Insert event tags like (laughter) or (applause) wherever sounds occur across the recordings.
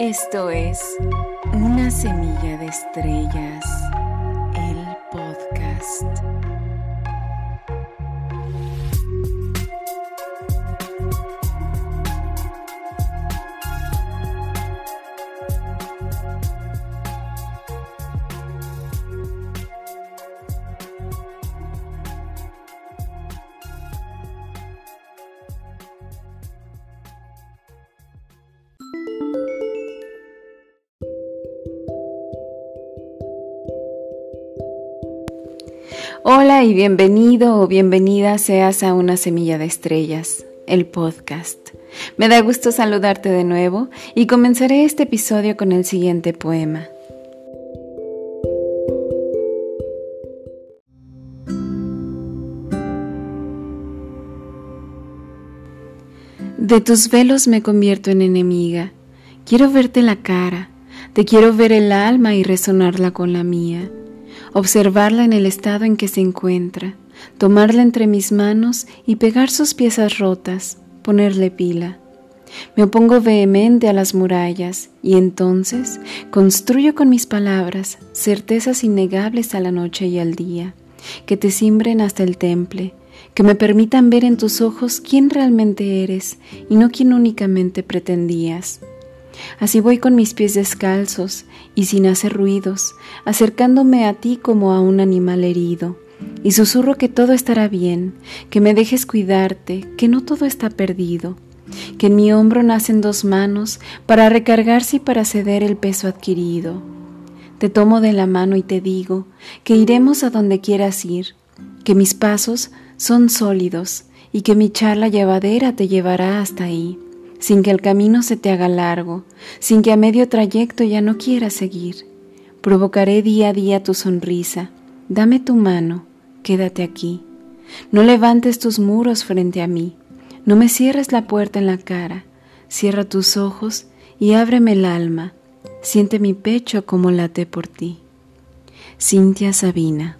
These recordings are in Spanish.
Esto es Una Semilla de Estrellas, el podcast. Hola y bienvenido o bienvenida seas a Una Semilla de Estrellas, el podcast. Me da gusto saludarte de nuevo y comenzaré este episodio con el siguiente poema. De tus velos me convierto en enemiga. Quiero verte la cara, te quiero ver el alma y resonarla con la mía observarla en el estado en que se encuentra, tomarla entre mis manos y pegar sus piezas rotas, ponerle pila. Me opongo vehemente a las murallas y entonces construyo con mis palabras certezas innegables a la noche y al día, que te simbren hasta el temple, que me permitan ver en tus ojos quién realmente eres y no quién únicamente pretendías. Así voy con mis pies descalzos y sin hacer ruidos, acercándome a ti como a un animal herido, y susurro que todo estará bien, que me dejes cuidarte, que no todo está perdido, que en mi hombro nacen dos manos para recargarse y para ceder el peso adquirido. Te tomo de la mano y te digo que iremos a donde quieras ir, que mis pasos son sólidos y que mi charla llevadera te llevará hasta ahí sin que el camino se te haga largo, sin que a medio trayecto ya no quieras seguir. Provocaré día a día tu sonrisa. Dame tu mano, quédate aquí. No levantes tus muros frente a mí. No me cierres la puerta en la cara. Cierra tus ojos y ábreme el alma. Siente mi pecho como late por ti. Cintia Sabina.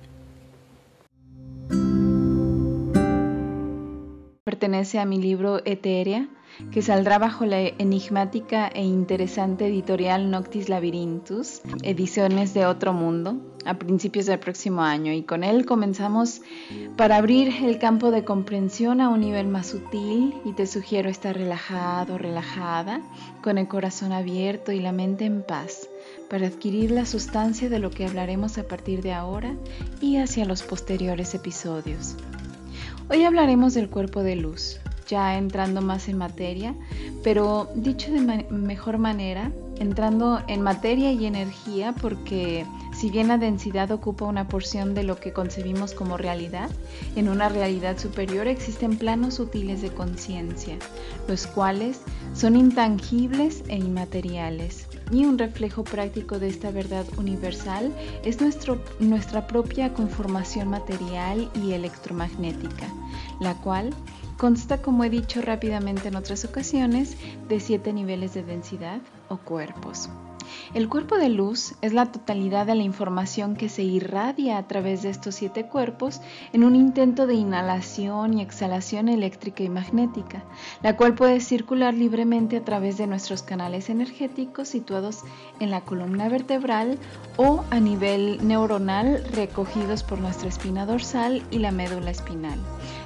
Pertenece a mi libro Etérea que saldrá bajo la enigmática e interesante editorial Noctis Labyrinthus, ediciones de Otro Mundo, a principios del próximo año. Y con él comenzamos para abrir el campo de comprensión a un nivel más sutil y te sugiero estar relajado, relajada, con el corazón abierto y la mente en paz para adquirir la sustancia de lo que hablaremos a partir de ahora y hacia los posteriores episodios. Hoy hablaremos del cuerpo de luz, ya entrando más en materia, pero dicho de mejor manera, entrando en materia y energía, porque si bien la densidad ocupa una porción de lo que concebimos como realidad, en una realidad superior existen planos sutiles de conciencia, los cuales son intangibles e inmateriales. Y un reflejo práctico de esta verdad universal es nuestro, nuestra propia conformación material y electromagnética, la cual Consta, como he dicho rápidamente en otras ocasiones, de siete niveles de densidad o cuerpos. El cuerpo de luz es la totalidad de la información que se irradia a través de estos siete cuerpos en un intento de inhalación y exhalación eléctrica y magnética, la cual puede circular libremente a través de nuestros canales energéticos situados en la columna vertebral o a nivel neuronal recogidos por nuestra espina dorsal y la médula espinal,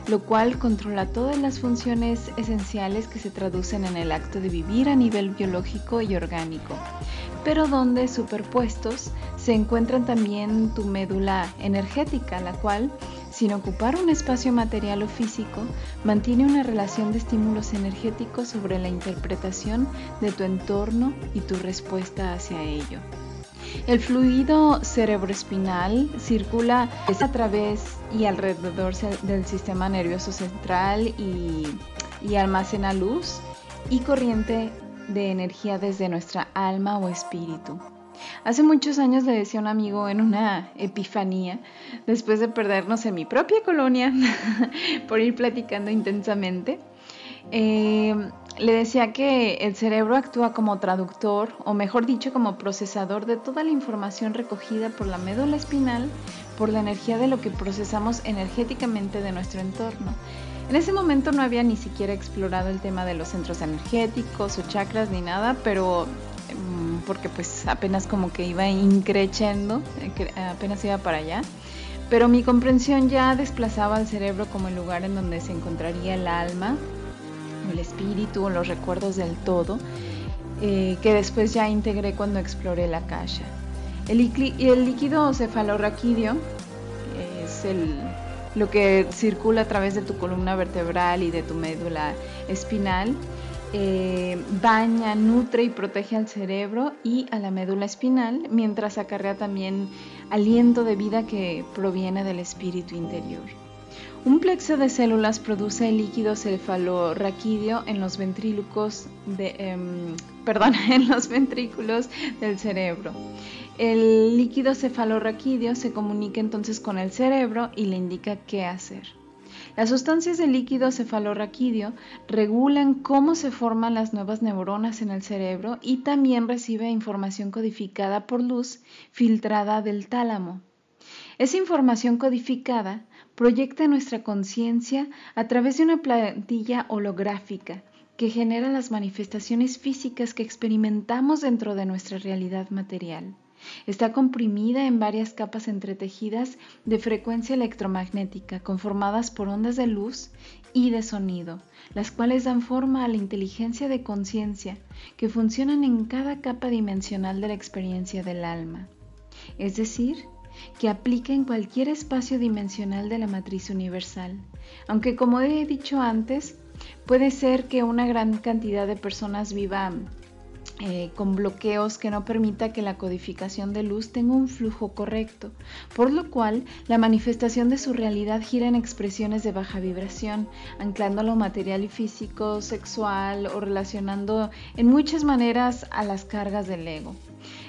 lo cual controla todas las funciones esenciales que se traducen en el acto de vivir a nivel biológico y orgánico pero donde superpuestos se encuentran también tu médula energética, la cual, sin ocupar un espacio material o físico, mantiene una relación de estímulos energéticos sobre la interpretación de tu entorno y tu respuesta hacia ello. El fluido cerebroespinal circula a través y alrededor del sistema nervioso central y, almacena luz y corriente de energía desde nuestra alma o espíritu. Hace muchos años le decía a un amigo en una epifanía, después de perdernos en mi propia colonia (laughs) por ir platicando intensamente, eh, le decía que el cerebro actúa como traductor, o mejor dicho, como procesador de toda la información recogida por la médula espinal, por la energía de lo que procesamos energéticamente de nuestro entorno. En ese momento no había ni siquiera explorado el tema de los centros energéticos o chakras ni nada, pero porque pues apenas como que iba increciendo, eh, apenas iba para allá. Pero mi comprensión ya desplazaba al cerebro como el lugar en donde se encontraría el alma, el espíritu o los recuerdos del todo, eh, que después ya integré cuando exploré la caja. El, el líquido cefalorraquídeo es el, lo que circula a través de tu columna vertebral y de tu médula espinal. Eh, baña, nutre y protege al cerebro y a la médula espinal, mientras acarrea también aliento de vida que proviene del espíritu interior. Un plexo de células produce el líquido cefalorraquídeo en los ventrículos de, em, (laughs) en los ventrículos del cerebro. El líquido cefalorraquídeo se comunica entonces con el cerebro y le indica qué hacer. Las sustancias del líquido cefalorraquídeo regulan cómo se forman las nuevas neuronas en el cerebro y también recibe información codificada por luz filtrada del tálamo. Esa información codificada proyecta nuestra conciencia a través de una plantilla holográfica que genera las manifestaciones físicas que experimentamos dentro de nuestra realidad material. Está comprimida en varias capas entretejidas de frecuencia electromagnética conformadas por ondas de luz y de sonido, las cuales dan forma a la inteligencia de conciencia que funcionan en cada capa dimensional de la experiencia del alma. Es decir, que aplica en cualquier espacio dimensional de la matriz universal, aunque como he dicho antes, puede ser que una gran cantidad de personas vivan eh, con bloqueos que no permita que la codificación de luz tenga un flujo correcto, por lo cual la manifestación de su realidad gira en expresiones de baja vibración, anclando lo material y físico, sexual o relacionando en muchas maneras a las cargas del ego.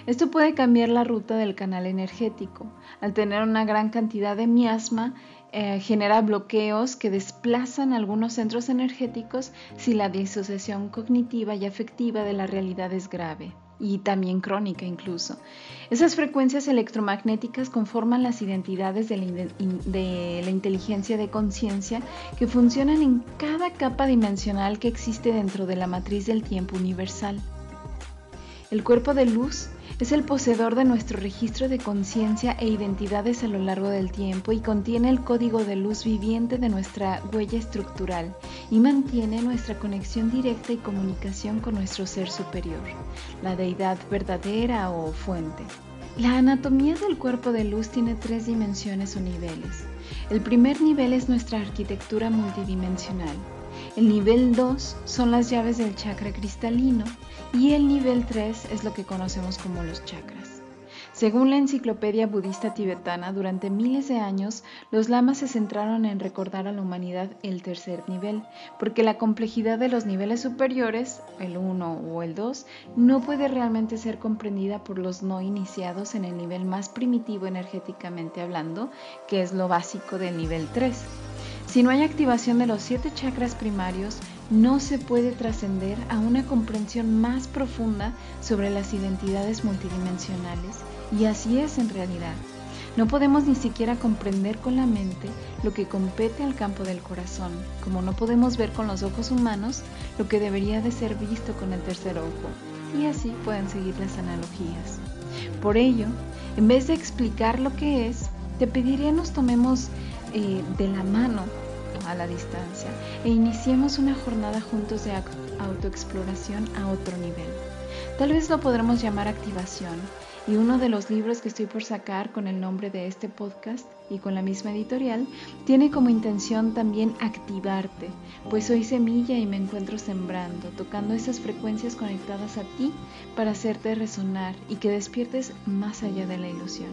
Esto puede cambiar la ruta del canal energético. Al tener una gran cantidad de miasma, eh, genera bloqueos que desplazan algunos centros energéticos si la disociación cognitiva y afectiva de la realidad es grave y también crónica incluso. Esas frecuencias electromagnéticas conforman las identidades de la inteligencia de conciencia que funcionan en cada capa dimensional que existe dentro de la matriz del tiempo universal. El cuerpo de luz es el poseedor de nuestro registro de conciencia e identidades a lo largo del tiempo y contiene el código de luz viviente de nuestra huella estructural y mantiene nuestra conexión directa y comunicación con nuestro ser superior, la deidad verdadera o fuente. La anatomía del cuerpo de luz tiene tres dimensiones o niveles. El primer nivel es nuestra arquitectura multidimensional. El nivel 2 son las llaves del chakra cristalino y el nivel 3 es lo que conocemos como los chakras. Según la enciclopedia budista tibetana, durante miles de años los lamas se centraron en recordar a la humanidad el tercer nivel, porque la complejidad de los niveles superiores, el 1 o el 2, no puede realmente ser comprendida por los no iniciados en el nivel más primitivo energéticamente hablando, que es lo básico del nivel 3. Si no hay activación de los siete chakras primarios, no se puede trascender a una comprensión más profunda sobre las identidades multidimensionales, y así es en realidad. No podemos ni siquiera comprender con la mente lo que compete al campo del corazón, como no podemos ver con los ojos humanos lo que debería de ser visto con el tercer ojo, y así pueden seguir las analogías. Por ello, en vez de explicar lo que es, te pediría nos tomemos eh, de la mano a la distancia e iniciemos una jornada juntos de autoexploración a otro nivel. Tal vez lo podremos llamar activación y uno de los libros que estoy por sacar con el nombre de este podcast y con la misma editorial tiene como intención también activarte, pues soy semilla y me encuentro sembrando, tocando esas frecuencias conectadas a ti para hacerte resonar y que despiertes más allá de la ilusión.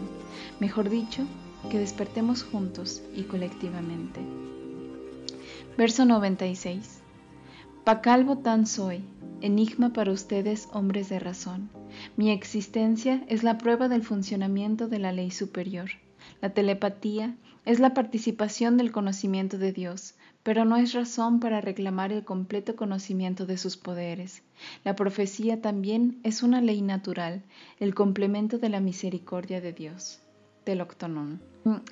Mejor dicho, que despertemos juntos y colectivamente. Verso 96. Pacalvo tan soy, enigma para ustedes hombres de razón. Mi existencia es la prueba del funcionamiento de la ley superior. La telepatía es la participación del conocimiento de Dios, pero no es razón para reclamar el completo conocimiento de sus poderes. La profecía también es una ley natural, el complemento de la misericordia de Dios. Teloctonón.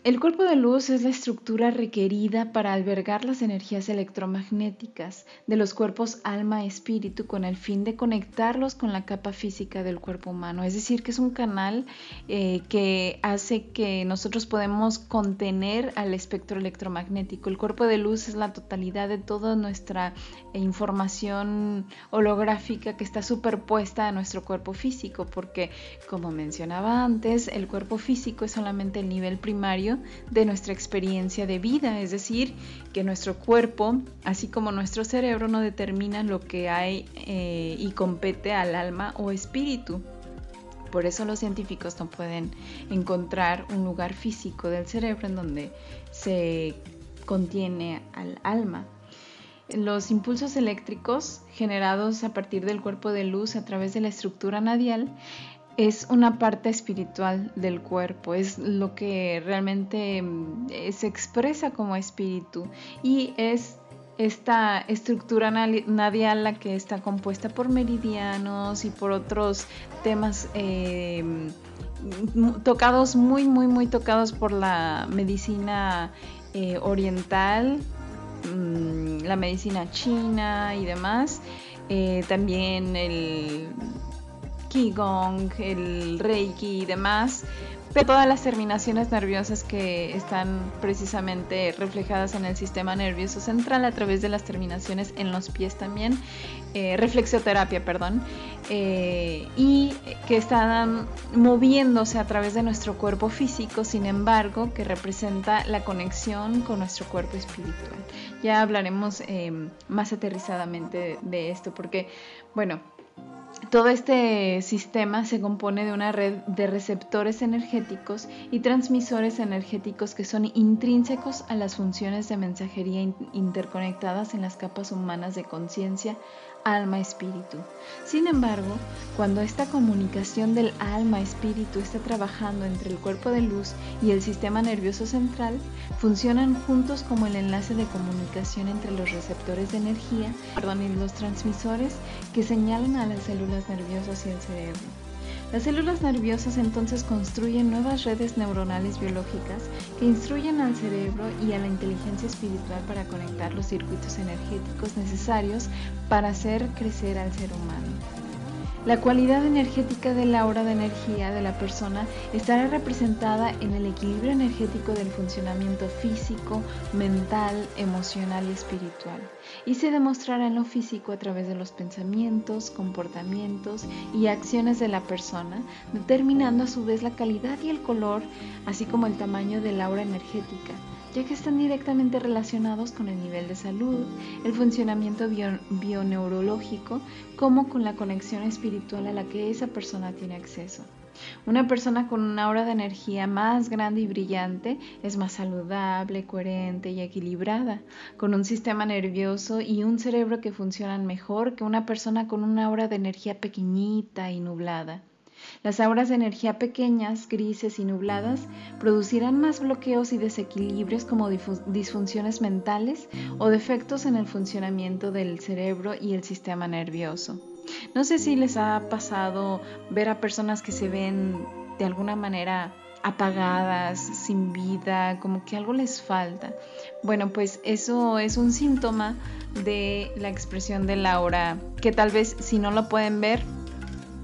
El cuerpo de luz es la estructura requerida para albergar las energías electromagnéticas de los cuerpos alma-espíritu con el fin de conectarlos con la capa física del cuerpo humano. Es decir, que es un canal eh, que hace que nosotros podemos contener al espectro electromagnético. El cuerpo de luz es la totalidad de toda nuestra información holográfica que está superpuesta a nuestro cuerpo físico, porque como mencionaba antes, el cuerpo físico es solamente el nivel primario de nuestra experiencia de vida, es decir, que nuestro cuerpo, así como nuestro cerebro, no determina lo que hay eh, y compete al alma o espíritu. Por eso los científicos no pueden encontrar un lugar físico del cerebro en donde se contiene al alma. Los impulsos eléctricos generados a partir del cuerpo de luz a través de la estructura nadial es una parte espiritual del cuerpo, es lo que realmente mm, se expresa como espíritu y es esta estructura nadial la que está compuesta por meridianos y por otros temas eh, tocados muy muy muy tocados por la medicina eh, oriental mm, la medicina china y demás eh, también el Qigong, el Reiki y demás, pero todas las terminaciones nerviosas que están precisamente reflejadas en el sistema nervioso central a través de las terminaciones en los pies también, eh, reflexioterapia, perdón, eh, y que están moviéndose a través de nuestro cuerpo físico, sin embargo, que representa la conexión con nuestro cuerpo espiritual. Ya hablaremos eh, más aterrizadamente de esto, porque, bueno, todo este sistema se compone de una red de receptores energéticos y transmisores energéticos que son intrínsecos a las funciones de mensajería interconectadas en las capas humanas de conciencia alma-espíritu. Sin embargo, cuando esta comunicación del alma-espíritu está trabajando entre el cuerpo de luz y el sistema nervioso central, funcionan juntos como el enlace de comunicación entre los receptores de energía y los transmisores que señalan a las células nerviosas y el cerebro. Las células nerviosas entonces construyen nuevas redes neuronales biológicas que instruyen al cerebro y a la inteligencia espiritual para conectar los circuitos energéticos necesarios para hacer crecer al ser humano. La cualidad energética del aura de energía de la persona estará representada en el equilibrio energético del funcionamiento físico, mental, emocional y espiritual, y se demostrará en lo físico a través de los pensamientos, comportamientos y acciones de la persona, determinando a su vez la calidad y el color, así como el tamaño del aura energética ya que están directamente relacionados con el nivel de salud, el funcionamiento bioneurológico, como con la conexión espiritual a la que esa persona tiene acceso. Una persona con una aura de energía más grande y brillante es más saludable, coherente y equilibrada, con un sistema nervioso y un cerebro que funcionan mejor que una persona con una aura de energía pequeñita y nublada. Las auras de energía pequeñas, grises y nubladas producirán más bloqueos y desequilibrios como disfunciones mentales o defectos en el funcionamiento del cerebro y el sistema nervioso. No sé si les ha pasado ver a personas que se ven de alguna manera apagadas, sin vida, como que algo les falta. Bueno, pues eso es un síntoma de la expresión de la aura, que tal vez si no lo pueden ver,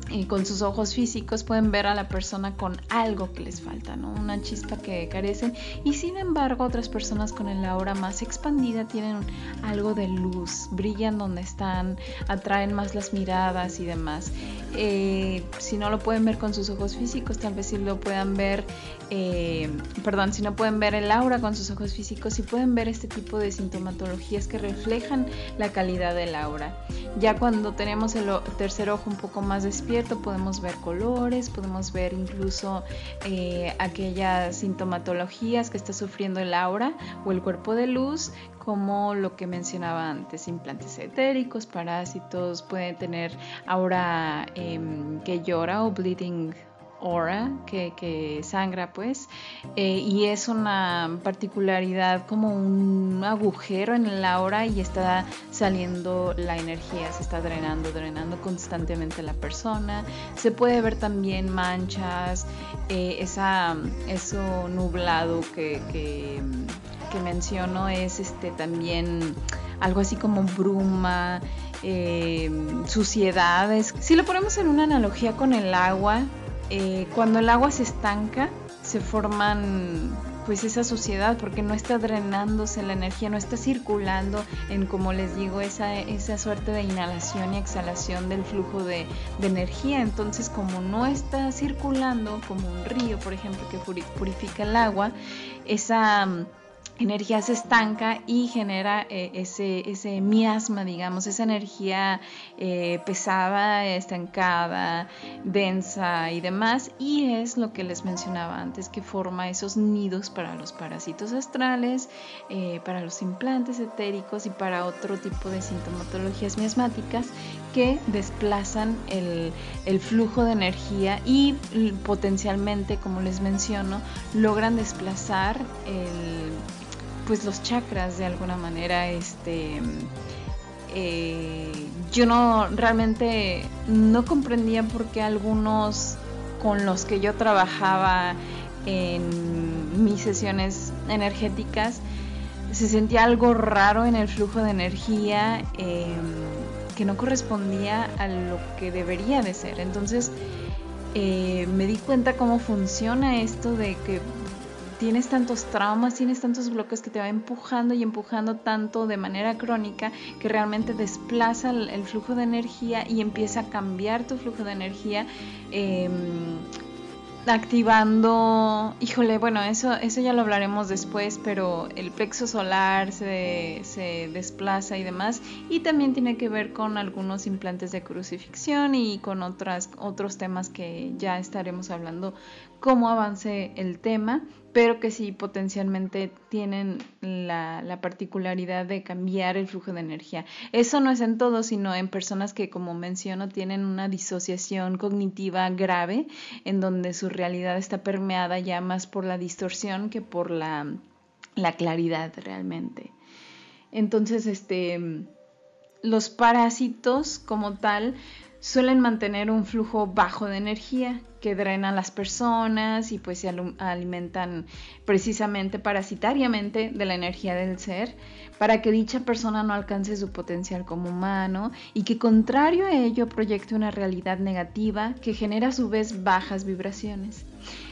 y con sus ojos físicos pueden ver a la persona con algo que les falta, ¿no? Una chispa que carecen. Y sin embargo, otras personas con el aura más expandida tienen algo de luz, brillan donde están, atraen más las miradas y demás. Eh, si no lo pueden ver con sus ojos físicos, tal vez sí lo puedan ver, eh, perdón, si no pueden ver el aura con sus ojos físicos, sí pueden ver este tipo de sintomatologías que reflejan la calidad del aura. Ya cuando tenemos el tercer ojo un poco más despierto, podemos ver colores, podemos ver incluso eh, aquellas sintomatologías que está sufriendo el aura o el cuerpo de luz, como lo que mencionaba antes, implantes etéricos, parásitos, pueden tener aura em, que llora o bleeding aura que, sangra pues eh, y es una particularidad como un agujero en el aura y está saliendo la energía, se está drenando, drenando constantemente la persona. Se puede ver también manchas, eh, esa, eso nublado que, que, que menciono es este también algo así como bruma, eh, suciedades. Si lo ponemos en una analogía con el agua, eh, cuando el agua se estanca, se forman pues esa suciedad porque no está drenándose la energía, no está circulando en, como les digo, esa, esa suerte de inhalación y exhalación del flujo de, de energía. Entonces, como no está circulando como un río, por ejemplo, que purifica el agua, esa energía se estanca y genera eh, ese, ese miasma, digamos, esa energía eh, pesada, estancada, densa y demás. Y es lo que les mencionaba antes, que forma esos nidos para los parásitos astrales, eh, para los implantes etéricos y para otro tipo de sintomatologías miasmáticas que desplazan el, el flujo de energía y potencialmente, como les menciono, logran desplazar el pues los chakras de alguna manera este eh, yo no realmente no comprendía por qué algunos con los que yo trabajaba en mis sesiones energéticas se sentía algo raro en el flujo de energía em, que no correspondía a lo que debería de ser. Entonces eh, me di cuenta cómo funciona esto de que tienes tantos traumas, tienes tantos bloques que te va empujando y empujando tanto de manera crónica que realmente desplaza el, flujo de energía y empieza a cambiar tu flujo de energía. Em, activando, híjole, bueno, eso, eso ya lo hablaremos después, pero el plexo solar se, se, desplaza y demás, y también tiene que ver con algunos implantes de crucifixión y con otras, otros temas que ya estaremos hablando cómo avance el tema, pero que sí potencialmente tienen la, la, particularidad de cambiar el flujo de energía. Eso no es en todos, sino en personas que, como menciono, tienen una disociación cognitiva grave, en donde su realidad está permeada ya más por la distorsión que por la, la claridad realmente. Entonces, este, los parásitos como tal suelen mantener un flujo bajo de energía que drena a las personas y pues se alimentan precisamente parasitariamente de la energía del ser para que dicha persona no alcance su potencial como humano y que contrario a ello proyecte una realidad negativa que genera a su vez bajas vibraciones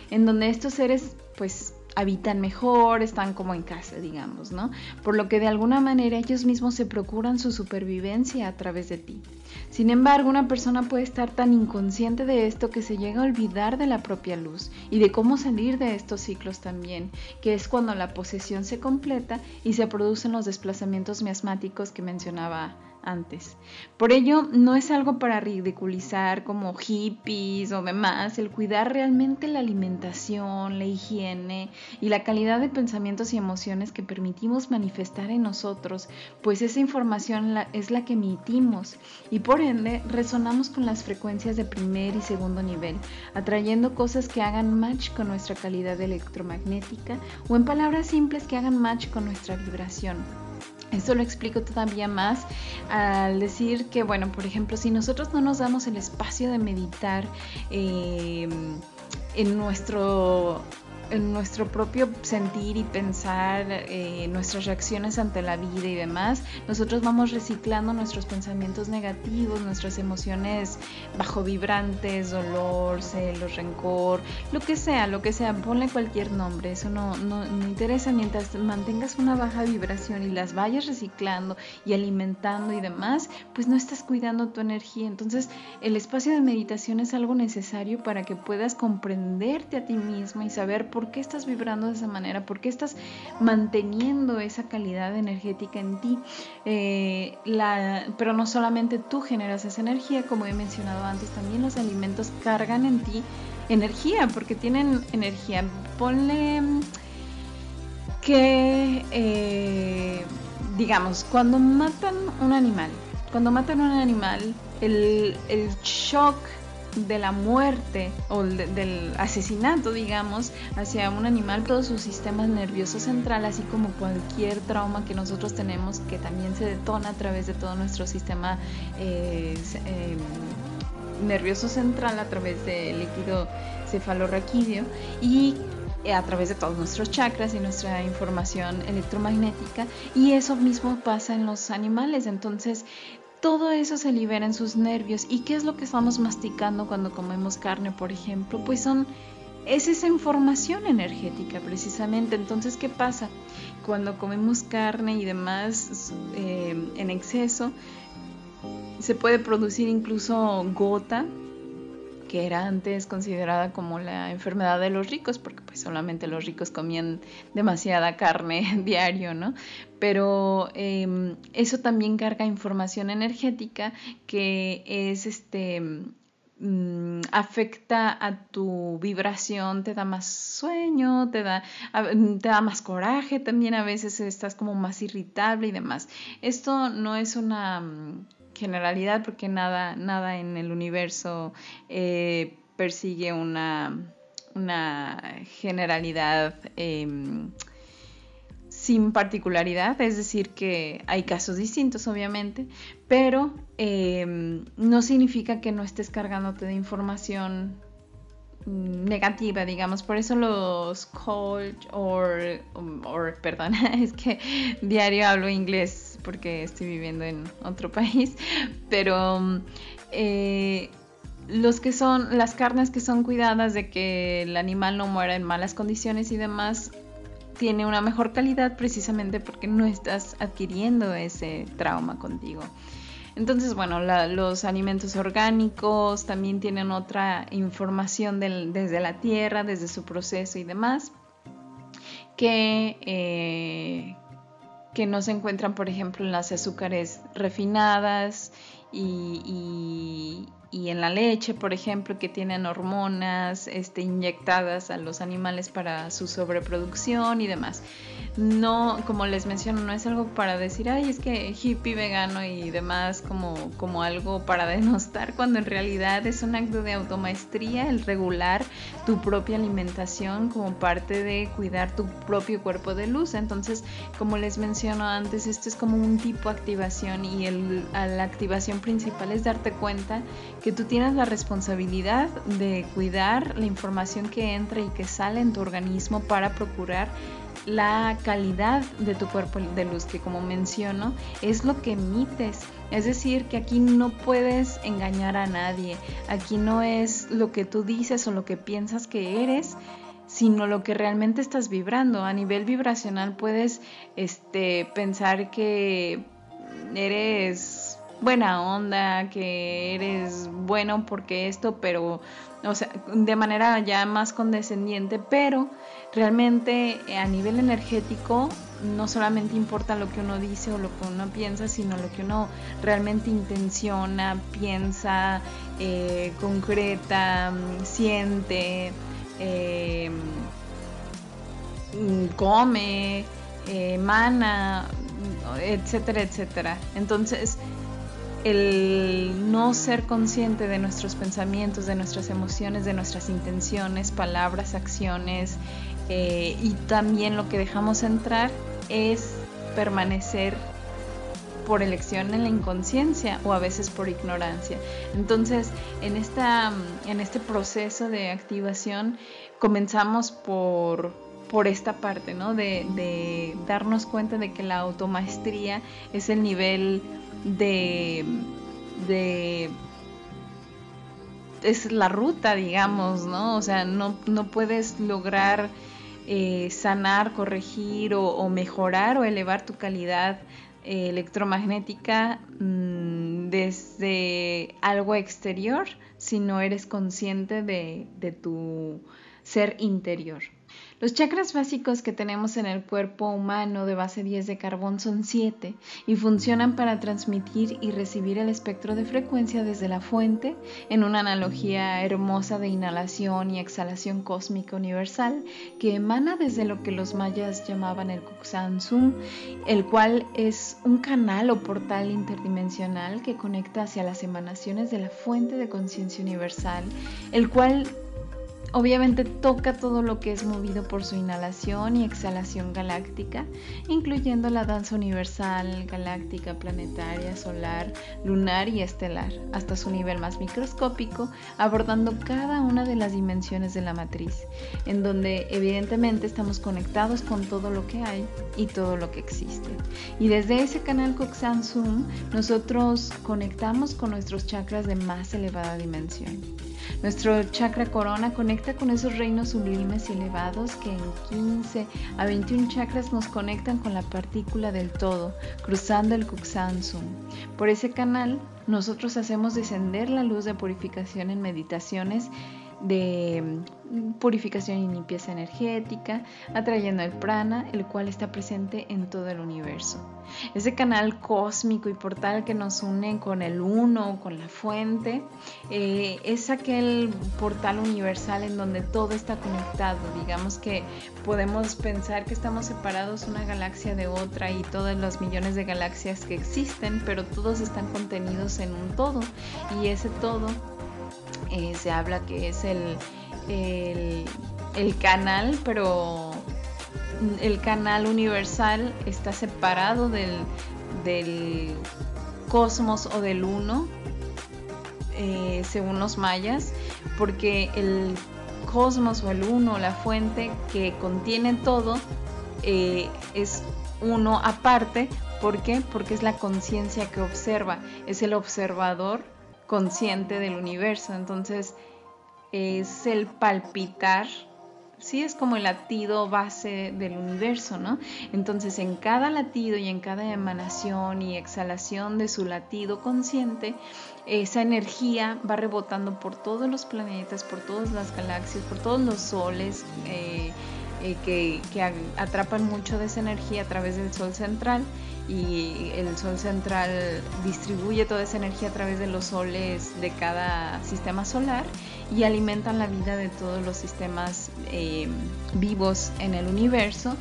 en donde estos seres pues habitan mejor, están como en casa, digamos, ¿no? Por lo que de alguna manera ellos mismos se procuran su supervivencia a través de ti. Sin embargo, una persona puede estar tan inconsciente de esto que se llega a olvidar de la propia luz y de cómo salir de estos ciclos también, que es cuando la posesión se completa y se producen los desplazamientos miasmáticos que mencionaba antes. Por ello, no es algo para ridiculizar como hippies o demás, el cuidar realmente la alimentación, la higiene y la calidad de pensamientos y emociones que permitimos manifestar en nosotros, pues esa información es la que emitimos y por ende resonamos con las frecuencias de primer y segundo nivel, atrayendo cosas que hagan match con nuestra calidad electromagnética o en palabras simples que hagan match con nuestra vibración. Esto lo explico todavía más al decir que, bueno, por ejemplo, si nosotros no nos damos el espacio de meditar eh, en nuestro en nuestro propio sentir y pensar, eh, nuestras reacciones ante la vida y demás, nosotros vamos reciclando nuestros pensamientos negativos, nuestras emociones bajo vibrantes, dolor, celos, rencor, lo que sea, lo que sea, ponle cualquier nombre, eso no, no, no interesa mientras mantengas una baja vibración y las vayas reciclando y alimentando y demás, pues no estás cuidando tu energía. Entonces, el espacio de meditación es algo necesario para que puedas comprenderte a ti mismo y saber por qué estás vibrando de esa manera, por qué estás manteniendo esa calidad energética en ti. Eh, pero no solamente tú generas esa energía, como he mencionado antes, también los alimentos cargan en ti energía, porque tienen energía. Ponle que, eh, digamos, cuando matan un animal, cuando matan un animal, el shock de la muerte o del asesinato, digamos, hacia un animal, todo su sistema nervioso central, así como cualquier trauma que nosotros tenemos, que también se detona a través de todo nuestro sistema eh, eh, nervioso central, a través del líquido cefalorraquídeo y a través de todos nuestros chakras y nuestra información electromagnética y eso mismo pasa en los animales. Entonces todo eso se libera en sus nervios. ¿Y qué es lo que estamos masticando cuando comemos carne, por ejemplo? Pues son es esa información energética precisamente. Entonces, ¿qué pasa? Cuando comemos carne y demás eh, en exceso, se puede producir incluso gota que era antes considerada como la enfermedad de los ricos, porque pues solamente los ricos comían demasiada carne (laughs) diario, ¿no? Pero em, eso también carga información energética que es este mm, afecta a tu vibración, te da más sueño, te da, te da más coraje, también a veces estás como más irritable y demás. Esto no es una mm, generalidad porque nada, nada en el universo eh, persigue una, una generalidad em, sin particularidad, es decir, que hay casos distintos obviamente, pero em, no significa que no estés cargándote de información negativa, digamos. Por eso los coach or, or (laughs) es que diario hablo inglés porque estoy viviendo en otro país, pero eh, los que son las carnes que son cuidadas de que el animal no muera en malas condiciones y demás tiene una mejor calidad precisamente porque no estás adquiriendo ese trauma contigo. Entonces, bueno, los alimentos orgánicos también tienen otra información desde la tierra, desde su proceso y demás, que, eh, que no se encuentran, por ejemplo, en las azúcares refinadas y, y en la leche, por ejemplo, que tienen hormonas este, inyectadas a los animales para su sobreproducción y demás. No, como les menciono, no es algo para decir, ay, es que hippie vegano y demás como, como algo para (laughs) denostar, cuando en realidad es un acto de automaestría el regular tu propia alimentación como parte de cuidar tu propio cuerpo de luz. Entonces, como les menciono antes, esto es como un tipo de activación y el, la activación principal es darte cuenta que tú tienes la responsabilidad de cuidar la información que entra y que sale en tu organismo para procurar la calidad de tu cuerpo de luz, que como menciono, es lo que emites. Es decir, que aquí no puedes engañar a nadie, aquí no es lo que tú dices o lo que piensas que eres, sino lo que realmente estás vibrando. A nivel vibracional puedes este, pensar que eres buena onda, que eres bueno porque esto, pero, o sea, de manera ya más condescendiente, pero realmente eh, a nivel energético no solamente importa lo que uno dice o lo que uno piensa, sino lo que uno realmente intenciona, piensa, eh, concreta, siente, eh, come, emana, etcétera, etcétera. Entonces, el no ser consciente de nuestros pensamientos, de nuestras emociones, de nuestras intenciones, palabras, acciones eh, y también lo que dejamos entrar es permanecer por elección en la inconsciencia o a veces por ignorancia. Entonces, en, esta, en este proceso de activación comenzamos por, por esta parte, ¿no? De, de darnos cuenta de que la automaestría es el nivel de, de es la ruta, digamos, ¿no? O sea, no, no puedes lograr eh, sanar, corregir o, mejorar o elevar tu calidad eh, electromagnética mm, desde algo exterior si no eres consciente de, de tu ser interior. Los chakras básicos que tenemos en el cuerpo humano de base 10 de carbón son 7 y funcionan para transmitir y recibir el espectro de frecuencia desde la fuente en una analogía hermosa de inhalación y exhalación cósmica universal que emana desde lo que los mayas llamaban el Kuxansum, el cual es un canal o portal interdimensional que conecta hacia las emanaciones de la fuente de conciencia universal, el cual Obviamente toca todo lo que es movido por su inhalación y exhalación galáctica, incluyendo la danza universal, galáctica, planetaria, solar, lunar y estelar, hasta su nivel más microscópico, abordando cada una de las dimensiones de la matriz, en donde evidentemente estamos conectados con todo lo que hay y todo lo que existe. Y desde ese canal Coxan Zoom, nosotros conectamos con nuestros chakras de más elevada dimensión. Nuestro chakra corona conecta con esos reinos sublimes y elevados que en 15 a 21 chakras nos conectan con la partícula del todo, cruzando el Kuxansum. Por ese canal, nosotros hacemos descender la luz de purificación en meditaciones de mm, purificación y limpieza energética, atrayendo el prana, el cual está presente en todo el universo. Ese canal cósmico y portal que nos une con el uno, con la fuente, eh, es aquel portal universal en donde todo está conectado. Digamos que podemos pensar que estamos separados una galaxia de otra y todos los millones de galaxias que existen, pero todos están contenidos en un todo y ese todo eh, se habla que es el, el, canal, pero el canal universal está separado del, del cosmos o del uno, eh, según los mayas, porque el cosmos o el uno, la fuente que contiene todo, eh, es uno aparte. ¿Por qué? Porque es la conciencia que observa, es el observador consciente del universo. Entonces es el palpitar, sí es como el latido base del universo, ¿no? Entonces en cada latido y en cada emanación y exhalación de su latido consciente, esa energía va rebotando por todos los planetas, por todas las galaxias, por todos los soles. Eh, eh, que, que, atrapan mucho de esa energía a través del Sol central y el Sol central distribuye toda esa energía a través de los soles de cada sistema solar y alimentan la vida de todos los sistemas eh, vivos en el universo.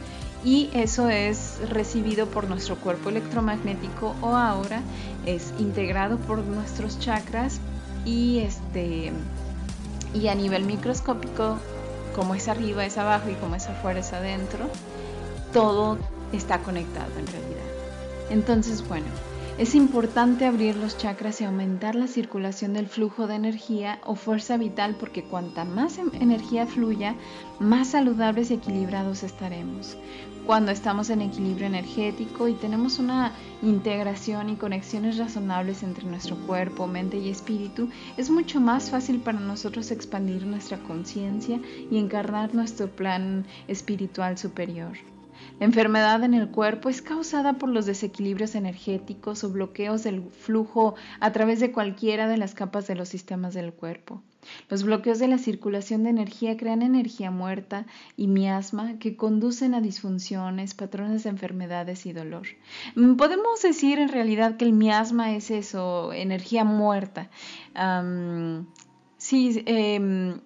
Y eso es recibido por nuestro cuerpo electromagnético o ahora es integrado por nuestros chakras y este y a nivel microscópico como es arriba es abajo y como es afuera es adentro todo está conectado en realidad entonces, bueno, es importante abrir los chakras y aumentar la circulación del flujo de energía o fuerza vital porque cuanta más em, energía fluya, más saludables y equilibrados estaremos. Cuando estamos en equilibrio energético y tenemos una integración y conexiones razonables entre nuestro cuerpo, mente y espíritu, es mucho más fácil para nosotros expandir nuestra conciencia y encarnar nuestro plan espiritual superior. Enfermedad en el cuerpo es causada por los desequilibrios energéticos o bloqueos del flujo a través de cualquiera de las capas de los sistemas del cuerpo. Los bloqueos de la circulación de energía crean energía muerta y miasma que conducen a disfunciones, patrones de enfermedades y dolor. Mm, podemos decir en realidad que el miasma es eso, energía muerta. sí, em,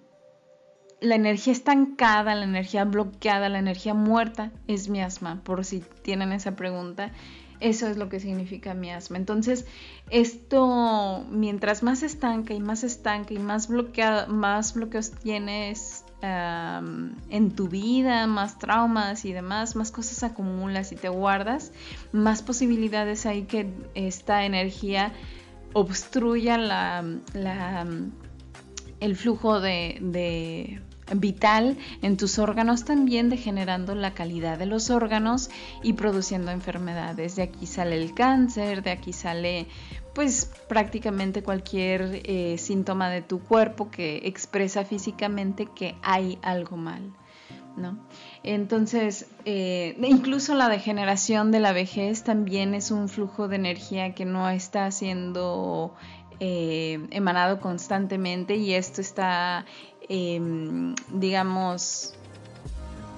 la energía estancada, la energía bloqueada, la energía muerta es miasma, por si tienen esa pregunta. Eso es lo que significa miasma. Entonces, esto, mientras más estanca y más estanca y más, bloqueado, más bloqueos tienes en tu vida, más traumas y demás, más cosas acumulas y te guardas, más posibilidades hay que esta energía obstruya la, el flujo de vital en tus órganos también degenerando la calidad de los órganos y produciendo enfermedades. De aquí sale el cáncer, de aquí sale pues prácticamente cualquier eh, síntoma de tu cuerpo que expresa físicamente que hay algo mal. ¿No? Entonces, eh, incluso la degeneración de la vejez también es un flujo de energía que no está siendo eh, emanado constantemente y esto está Em, digamos,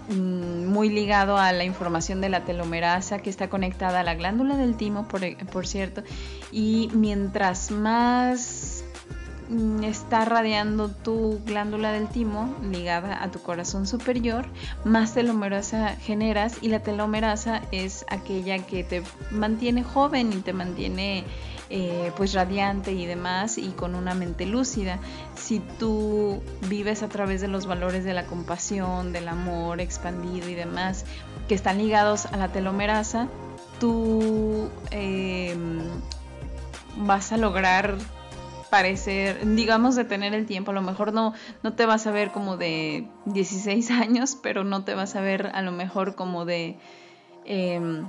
mm, muy ligado a la información de la telomerasa que está conectada a la glándula del timo, por, por cierto, y mientras más mm, está radiando tu glándula del timo ligada a tu corazón superior, más telomerasa generas y la telomerasa es aquella que te mantiene joven y te mantiene eh, pues radiante y demás y con una mente lúcida. Si tú vives a través de los valores de la compasión, del amor expandido y demás, que están ligados a la telomerasa, tú em, vas a lograr parecer, digamos, de tener el tiempo. A lo mejor no, no te vas a ver como de 16 (laughs) años, pero no te vas a ver a lo mejor como de, em,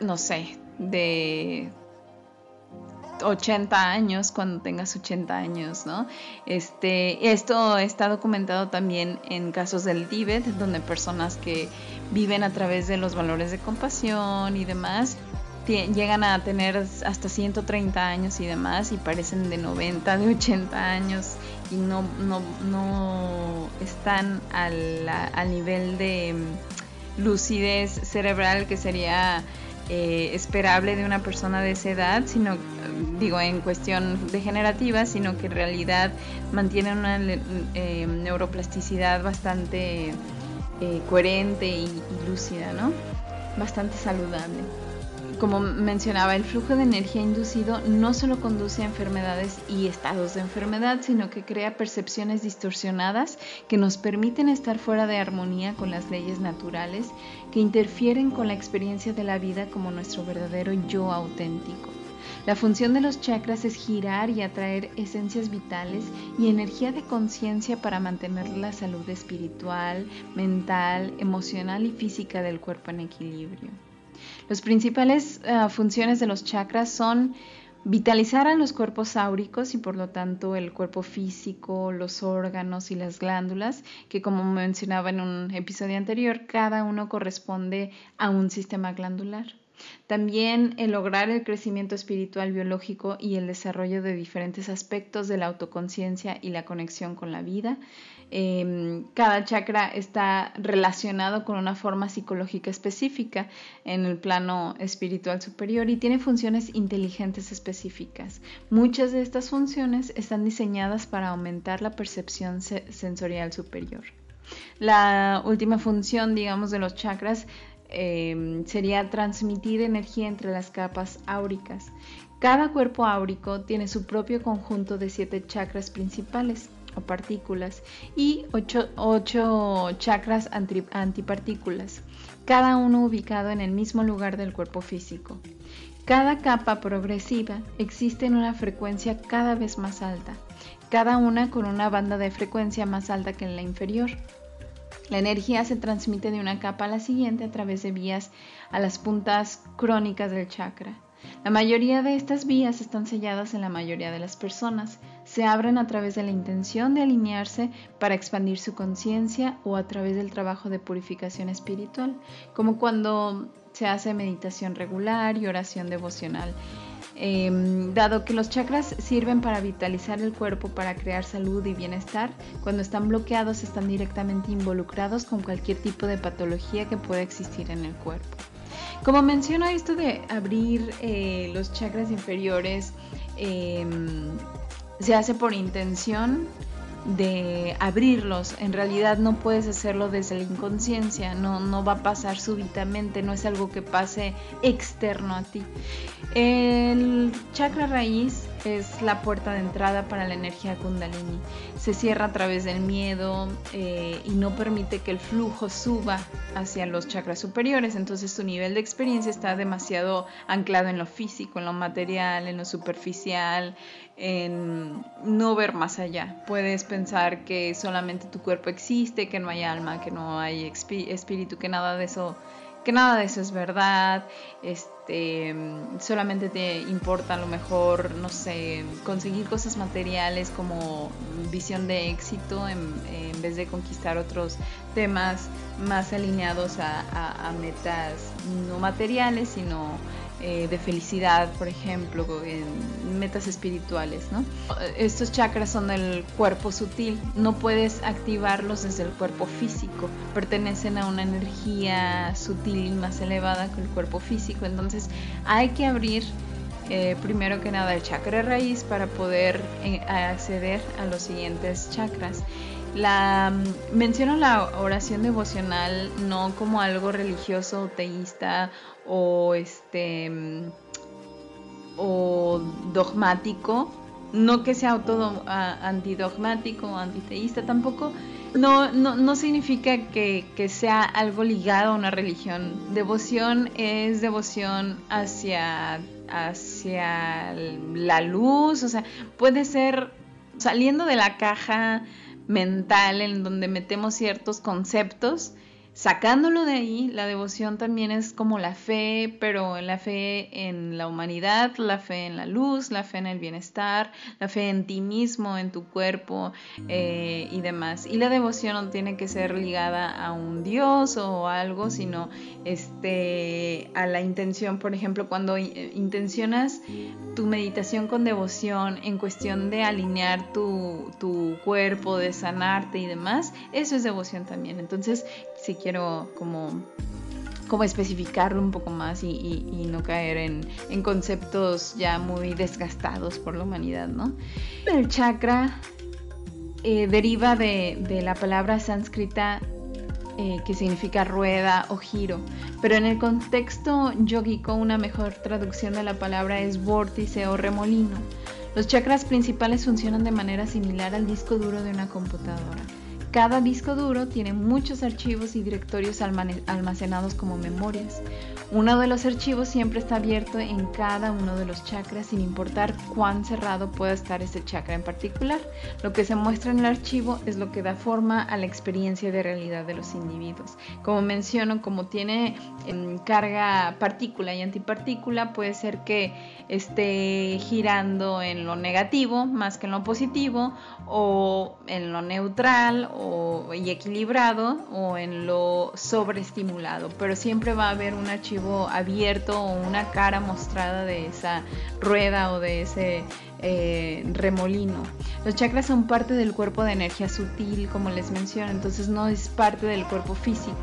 no sé, de 80 años cuando tengas 80 años, ¿no? Este, esto está documentado también en casos del Tíbet, donde personas que viven a través de los valores de compasión y demás llegan a tener hasta 130 años y demás y parecen de 90, de 80 años y no, no, no están al, al nivel de lucidez cerebral que sería eh, esperable de una persona de esa edad, sino, digo, en cuestión degenerativa, sino que en realidad mantiene una eh, neuroplasticidad bastante eh, coherente y, y lúcida, ¿no? Bastante saludable como mencionaba, el flujo de energía inducido no solo conduce a enfermedades y estados de enfermedad, sino que crea percepciones distorsionadas que nos permiten estar fuera de armonía con las leyes naturales, que interfieren con la experiencia de la vida como nuestro verdadero yo auténtico. La función de los chakras es girar y atraer esencias vitales y energía de conciencia para mantener la salud espiritual, mental, emocional y física del cuerpo en equilibrio. Las principales eh, funciones de los chakras son vitalizar a los cuerpos áuricos y por lo tanto el cuerpo físico, los órganos y las glándulas, que como mencionaba en un episodio anterior, cada uno corresponde a un sistema glandular. También el lograr el crecimiento espiritual biológico y el desarrollo de diferentes aspectos de la autoconciencia y la conexión con la vida. Em, cada chakra está relacionado con una forma psicológica específica en el plano espiritual superior y tiene funciones inteligentes específicas. Muchas de estas funciones están diseñadas para aumentar la percepción sensorial superior. La última función, digamos, de los chakras Em, sería transmitir energía entre las capas áuricas. Cada cuerpo áurico tiene su propio conjunto de siete chakras principales partículas y ocho, chakras antipartículas, cada uno ubicado en el mismo lugar del cuerpo físico. Cada capa progresiva existe en una frecuencia cada vez más alta, cada una con una banda de frecuencia más alta que en la inferior. La energía se transmite de una capa a la siguiente a través de vías a las puntas crónicas del chakra. La mayoría de estas vías están selladas en la mayoría de las personas. Se abren a través de la intención de alinearse para expandir su conciencia o a través del trabajo de purificación espiritual, como cuando se hace meditación regular y oración devocional. Em, dado que los chakras sirven para vitalizar el cuerpo, para crear salud y bienestar, cuando están bloqueados están directamente involucrados con cualquier tipo de patología que pueda existir en el cuerpo. Como menciono esto de abrir eh, los chakras inferiores, em, se hace por intención de abrirlos. En realidad no puedes hacerlo desde la inconsciencia, no, no va a pasar súbitamente, no es algo que pase externo a ti. El chakra raíz es la puerta de entrada para la energía kundalini. Se cierra a través del miedo eh, y no permite que el flujo suba hacia los chakras superiores. Entonces tu nivel de experiencia está demasiado anclado en lo físico, en lo material, en lo superficial, en no ver más allá. Puedes pensar que solamente tu cuerpo existe, que no hay alma, que no hay espíritu, que nada de eso que nada de eso es verdad, este, solamente te importa a lo mejor, no sé, conseguir cosas materiales como visión de éxito en, vez de conquistar otros temas más alineados a, metas no materiales, sino eh, de felicidad, por ejemplo, en metas espirituales, ¿no? Estos chakras son del cuerpo sutil, no puedes activarlos desde el cuerpo físico, pertenecen a una energía sutil más elevada que el cuerpo físico, entonces hay que abrir eh, primero que nada el chakra raíz para poder eh, acceder a los siguientes chakras. La, menciono la oración devocional no como algo religioso, teísta o este o dogmático, no que sea antidogmático o antiteísta, tampoco no, no, no significa que, que, sea algo ligado a una religión. Devoción es devoción hacia, hacia la luz, o sea, puede ser saliendo de la caja mental en donde metemos ciertos conceptos Sacándolo de ahí, la devoción también es como la fe, pero la fe en la humanidad, la fe en la luz, la fe en el bienestar, la fe en ti mismo, en tu cuerpo eh, y demás. Y la devoción no tiene que ser ligada a un dios o algo, sino este, a la intención, por ejemplo, cuando intencionas tu meditación con devoción en cuestión de alinear tu, tu cuerpo, de sanarte y demás, eso es devoción también. Entonces, si quiero como, como especificarlo un poco más y, no caer en, conceptos ya muy desgastados por la humanidad, ¿no? El chakra eh, deriva de, la palabra sánscrita eh, que significa rueda o giro, pero en el contexto yogico una mejor traducción de la palabra es vórtice o remolino. Los chakras principales funcionan de manera similar al disco duro de una computadora. Cada disco duro tiene muchos archivos y directorios almacenados como memorias. Uno de los archivos siempre está abierto en cada uno de los chakras sin importar cuán cerrado pueda estar ese chakra en particular. Lo que se muestra en el archivo es lo que da forma a la experiencia de realidad de los individuos. Como menciono, como tiene em, carga partícula y antipartícula, puede ser que esté girando en lo negativo más que en lo positivo o en lo neutral y equilibrado o en lo sobreestimulado, pero siempre va a haber un archivo abierto o una cara mostrada de esa rueda o de ese eh, remolino. Los chakras son parte del cuerpo de energía sutil, como les menciono, entonces no es parte del cuerpo físico.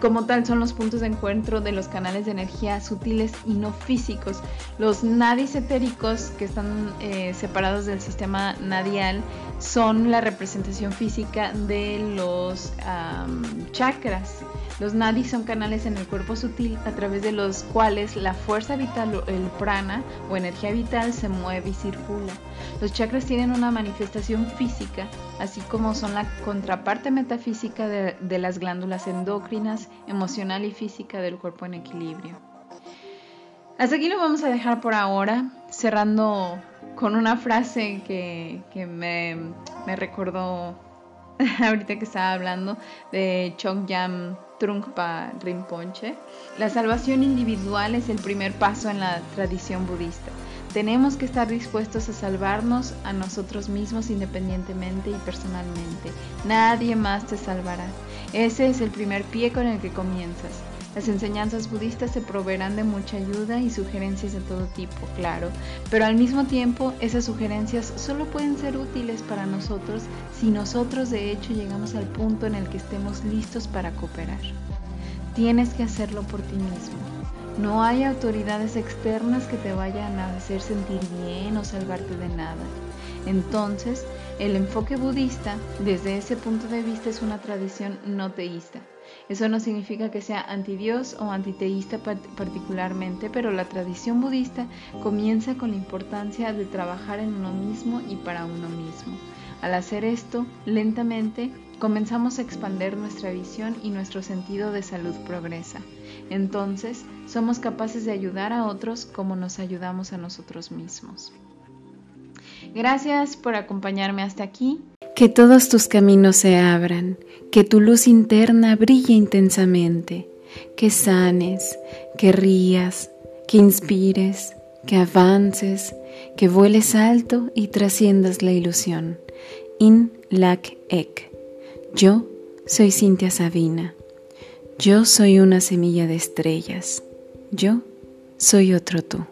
Como tal, son los puntos de encuentro de los canales de energía sutiles y no físicos. Los nadis etéricos, que están eh, separados del sistema nadial, son la representación física de los chakras. Los nadis son canales en el cuerpo sutil a través de los cuales la fuerza vital, el prana o energía vital se mueve y circula. Los chakras tienen una manifestación física, así como son la contraparte metafísica de, las glándulas endocrinas, emocional y física del cuerpo en equilibrio. Hasta aquí lo vamos a dejar por ahora, cerrando con una frase que, me, me recordó (laughs) ahorita que estaba hablando de Chogyam Trungpa Rinpoche. La salvación individual es el primer paso en la tradición budista. Tenemos que estar dispuestos a salvarnos a nosotros mismos independientemente y personalmente. Nadie más te salvará. Ese es el primer pie con el que comienzas. Las enseñanzas budistas se proveerán de mucha ayuda y sugerencias de todo tipo, claro, pero al mismo tiempo esas sugerencias solo pueden ser útiles para nosotros si nosotros de hecho llegamos al punto en el que estemos listos para cooperar. Tienes que hacerlo por ti mismo. No hay autoridades externas que te vayan a hacer sentir bien o salvarte de nada. Entonces, el enfoque budista, desde ese punto de vista, es una tradición no teísta eso no significa que sea antidios o antiteísta particularmente, pero la tradición budista comienza con la importancia de trabajar en uno mismo y para uno mismo. Al hacer esto, lentamente, comenzamos a expander nuestra visión y nuestro sentido de salud progresa. Entonces, somos capaces de ayudar a otros como nos ayudamos a nosotros mismos. Gracias por acompañarme hasta aquí. Que todos tus caminos se abran, que tu luz interna brille intensamente, que sanes, que rías, que inspires, que avances, que vueles alto y trasciendas la ilusión. In Lac Ek. Yo soy Cintia Sabina. Yo soy una semilla de estrellas. Yo soy otro tú.